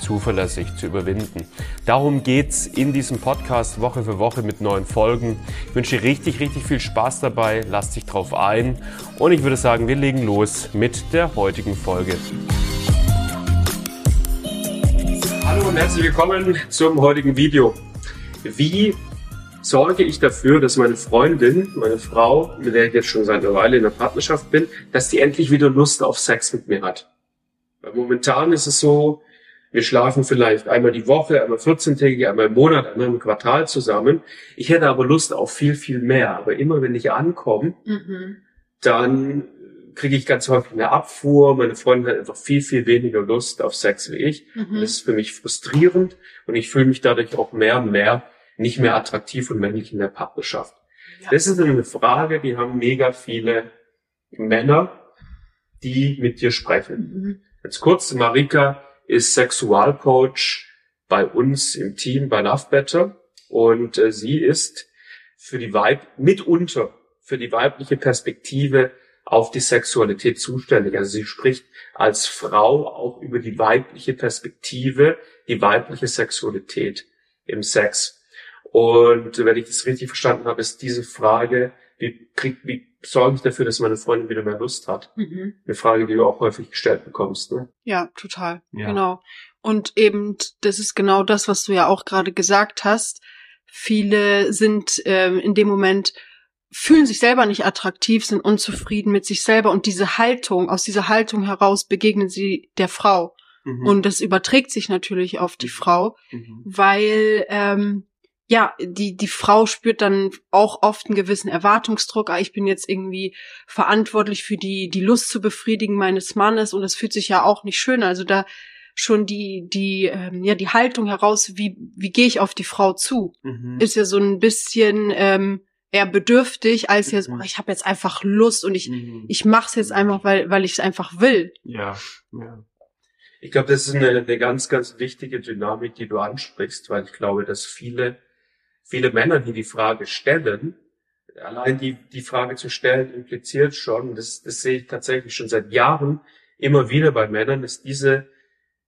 zuverlässig zu überwinden. Darum geht's in diesem Podcast Woche für Woche mit neuen Folgen. Ich wünsche dir richtig, richtig viel Spaß dabei. Lass dich drauf ein. Und ich würde sagen, wir legen los mit der heutigen Folge. Hallo und herzlich willkommen zum heutigen Video. Wie sorge ich dafür, dass meine Freundin, meine Frau, mit der ich jetzt schon seit einer Weile in der Partnerschaft bin, dass die endlich wieder Lust auf Sex mit mir hat? Weil momentan ist es so, wir schlafen vielleicht einmal die Woche, einmal 14-tägig, einmal im Monat, einmal im Quartal zusammen. Ich hätte aber Lust auf viel, viel mehr. Aber immer wenn ich ankomme, mhm. dann kriege ich ganz häufig eine Abfuhr. Meine Freundin hat einfach viel, viel weniger Lust auf Sex wie ich. Mhm. Das ist für mich frustrierend und ich fühle mich dadurch auch mehr und mehr nicht mehr attraktiv und männlich in der Partnerschaft. Ja. Das ist eine Frage, die haben mega viele Männer, die mit dir sprechen. Mhm. Jetzt kurz, Marika, ist Sexualcoach bei uns im Team bei Love Better und äh, sie ist für die Weib mitunter für die weibliche Perspektive auf die Sexualität zuständig. Also sie spricht als Frau auch über die weibliche Perspektive, die weibliche Sexualität im Sex. Und wenn ich das richtig verstanden habe, ist diese Frage, wie, krieg, wie sorge ich dafür, dass meine Freundin wieder mehr Lust hat? Mhm. Eine Frage, die du auch häufig gestellt bekommst. Ne? Ja, total. Ja. Genau. Und eben, das ist genau das, was du ja auch gerade gesagt hast. Viele sind ähm, in dem Moment fühlen sich selber nicht attraktiv, sind unzufrieden mit sich selber und diese Haltung, aus dieser Haltung heraus begegnen sie der Frau. Mhm. Und das überträgt sich natürlich auf die mhm. Frau, mhm. weil ähm, ja, die, die Frau spürt dann auch oft einen gewissen Erwartungsdruck. Ah, ich bin jetzt irgendwie verantwortlich für die, die Lust zu befriedigen meines Mannes und das fühlt sich ja auch nicht schön. Also da schon die, die, ähm, ja, die Haltung heraus, wie, wie gehe ich auf die Frau zu, mhm. ist ja so ein bisschen, ähm, eher bedürftig, als jetzt, mhm. oh, ich habe jetzt einfach Lust und ich, mhm. ich mach's jetzt einfach, weil, weil ich es einfach will. Ja, ja. Ich glaube, das ist eine, eine ganz, ganz wichtige Dynamik, die du ansprichst, weil ich glaube, dass viele viele Männer, die die Frage stellen, allein die, die Frage zu stellen impliziert schon, das, das sehe ich tatsächlich schon seit Jahren immer wieder bei Männern, ist diese,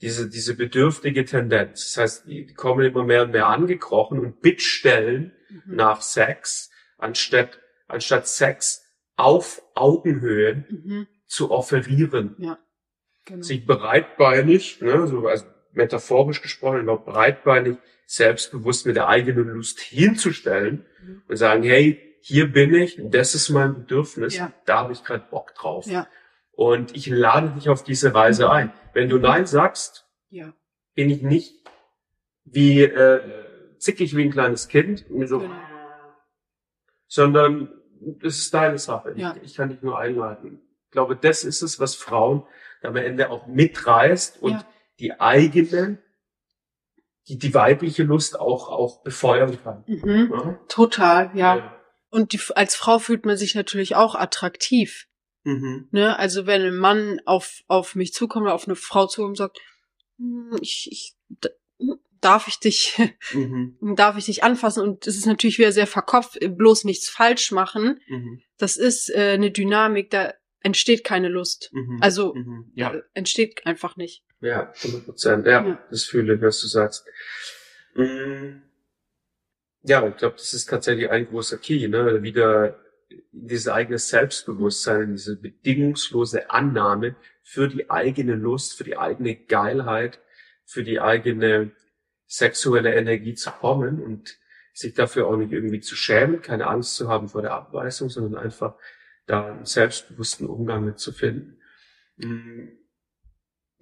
diese, diese bedürftige Tendenz. Das heißt, die, die kommen immer mehr und mehr angekrochen und bittstellen mhm. nach Sex, anstatt, anstatt Sex auf Augenhöhe mhm. zu offerieren. Ja, genau. Sich breitbeinig, ne, so also metaphorisch gesprochen, überhaupt breitbeinig selbstbewusst mit der eigenen Lust hinzustellen mhm. und sagen, hey, hier bin ich, das ist mein Bedürfnis, ja. da habe ich gerade Bock drauf. Ja. Und ich lade dich auf diese Reise ein. Wenn du Nein sagst, ja. bin ich nicht wie äh, zickig wie ein kleines Kind, so, genau. sondern das ist deine Sache. Ja. Ich, ich, kann dich nur einladen. Ich glaube, das ist es, was Frauen am Ende auch mitreißt und die eigene die, die weibliche Lust auch, auch befeuern kann. Mhm. Ja? Total, ja. ja. Und die, als Frau fühlt man sich natürlich auch attraktiv. Mhm. Ne? Also wenn ein Mann auf, auf mich zukommt oder auf eine Frau zukommt und sagt, hm, ich, ich, darf ich dich, mhm. darf ich dich anfassen? Und es ist natürlich wieder sehr verkopft, bloß nichts falsch machen. Mhm. Das ist äh, eine Dynamik, da entsteht keine Lust. Mhm. Also mhm. ja. Äh, entsteht einfach nicht. Ja, 100 Prozent. Ja, ja, das fühle ich, was du sagst. Mhm. Ja, ich glaube, das ist tatsächlich ein großer Key, ne? Wieder dieses eigene Selbstbewusstsein, diese bedingungslose Annahme für die eigene Lust, für die eigene Geilheit, für die eigene sexuelle Energie zu kommen und sich dafür auch nicht irgendwie zu schämen, keine Angst zu haben vor der Abweisung, sondern einfach da einen selbstbewussten Umgang mit zu finden.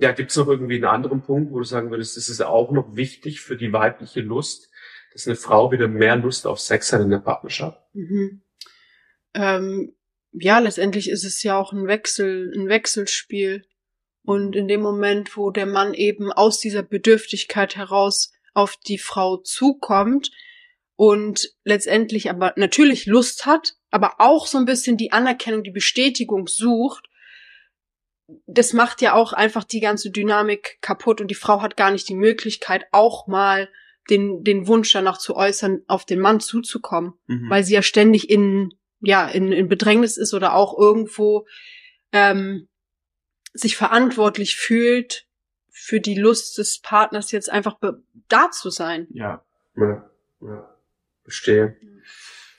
Ja, gibt es noch irgendwie einen anderen Punkt, wo du sagen würdest, das ist auch noch wichtig für die weibliche Lust, dass eine Frau wieder mehr Lust auf Sex hat in der Partnerschaft? Mhm. Ähm, ja, letztendlich ist es ja auch ein Wechsel, ein Wechselspiel. Und in dem Moment, wo der Mann eben aus dieser Bedürftigkeit heraus auf die Frau zukommt und letztendlich aber natürlich Lust hat, aber auch so ein bisschen die Anerkennung, die Bestätigung sucht, das macht ja auch einfach die ganze Dynamik kaputt und die Frau hat gar nicht die Möglichkeit, auch mal den, den Wunsch danach zu äußern, auf den Mann zuzukommen, mhm. weil sie ja ständig in, ja, in, in Bedrängnis ist oder auch irgendwo ähm, sich verantwortlich fühlt, für die Lust des Partners jetzt einfach da zu sein. Ja, ja, ja. Verstehe.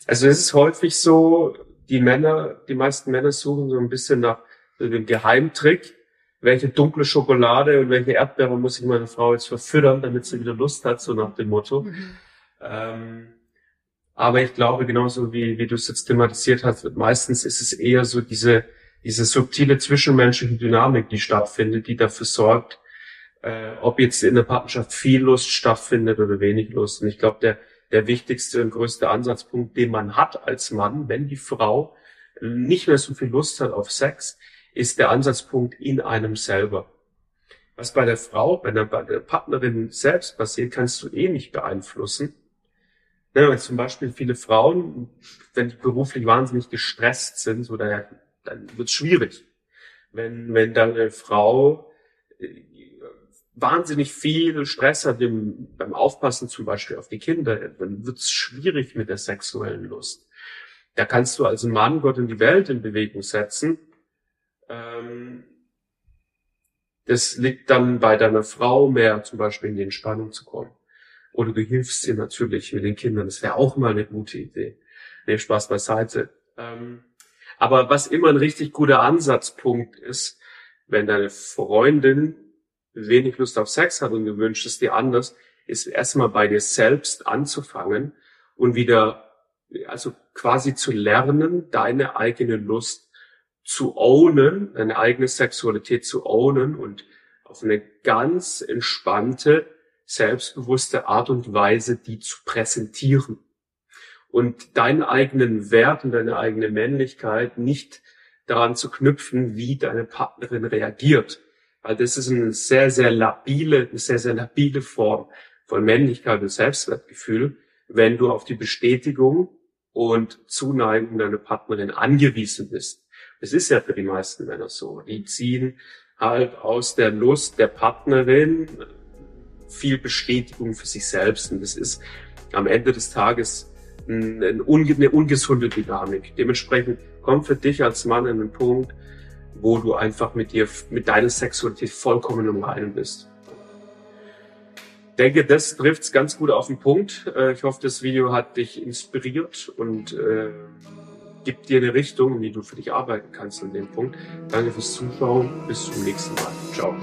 Also es ist häufig so, die Männer, die meisten Männer suchen so ein bisschen nach dem Geheimtrick, welche dunkle Schokolade und welche Erdbeere muss ich meine Frau jetzt verfüttern, damit sie wieder Lust hat, so nach dem Motto. Mhm. Ähm, aber ich glaube, genauso wie, wie du es jetzt thematisiert hast, meistens ist es eher so diese, diese subtile zwischenmenschliche Dynamik, die stattfindet, die dafür sorgt, äh, ob jetzt in der Partnerschaft viel Lust stattfindet oder wenig Lust. Und ich glaube, der, der wichtigste und größte Ansatzpunkt, den man hat als Mann, wenn die Frau nicht mehr so viel Lust hat auf Sex, ist der Ansatzpunkt in einem selber. Was bei der Frau, bei der, bei der Partnerin selbst passiert, kannst du eh nicht beeinflussen. Ja, wenn zum Beispiel viele Frauen, wenn die beruflich wahnsinnig gestresst sind, so dann, dann wird es schwierig. Wenn, wenn deine Frau äh, wahnsinnig viel Stress hat im, beim Aufpassen zum Beispiel auf die Kinder, dann wird es schwierig mit der sexuellen Lust. Da kannst du als Mann Gott in die Welt in Bewegung setzen das liegt dann bei deiner Frau mehr, zum Beispiel in die Entspannung zu kommen. Oder du hilfst ihr natürlich mit den Kindern. Das wäre auch mal eine gute Idee. Nee, Spaß beiseite. Ähm, aber was immer ein richtig guter Ansatzpunkt ist, wenn deine Freundin wenig Lust auf Sex hat und gewünscht es dir anders, ist erstmal bei dir selbst anzufangen und wieder, also quasi zu lernen, deine eigene Lust zu ownen, eine eigene Sexualität zu ownen und auf eine ganz entspannte, selbstbewusste Art und Weise die zu präsentieren. Und deinen eigenen Wert und deine eigene Männlichkeit nicht daran zu knüpfen, wie deine Partnerin reagiert. Weil das ist eine sehr, sehr labile, eine sehr, sehr labile Form von Männlichkeit und Selbstwertgefühl, wenn du auf die Bestätigung und Zuneigung deiner Partnerin angewiesen bist. Es ist ja für die meisten Männer so. Die ziehen halt aus der Lust der Partnerin viel Bestätigung für sich selbst. Und das ist am Ende des Tages eine ungesunde Dynamik. Dementsprechend kommt für dich als Mann an den Punkt, wo du einfach mit dir, mit deiner Sexualität vollkommen im Reinen bist. Ich denke, das trifft's ganz gut auf den Punkt. Äh, ich hoffe, das Video hat dich inspiriert und äh, gibt dir eine Richtung, in die du für dich arbeiten kannst an dem Punkt. Danke fürs Zuschauen. Bis zum nächsten Mal. Ciao.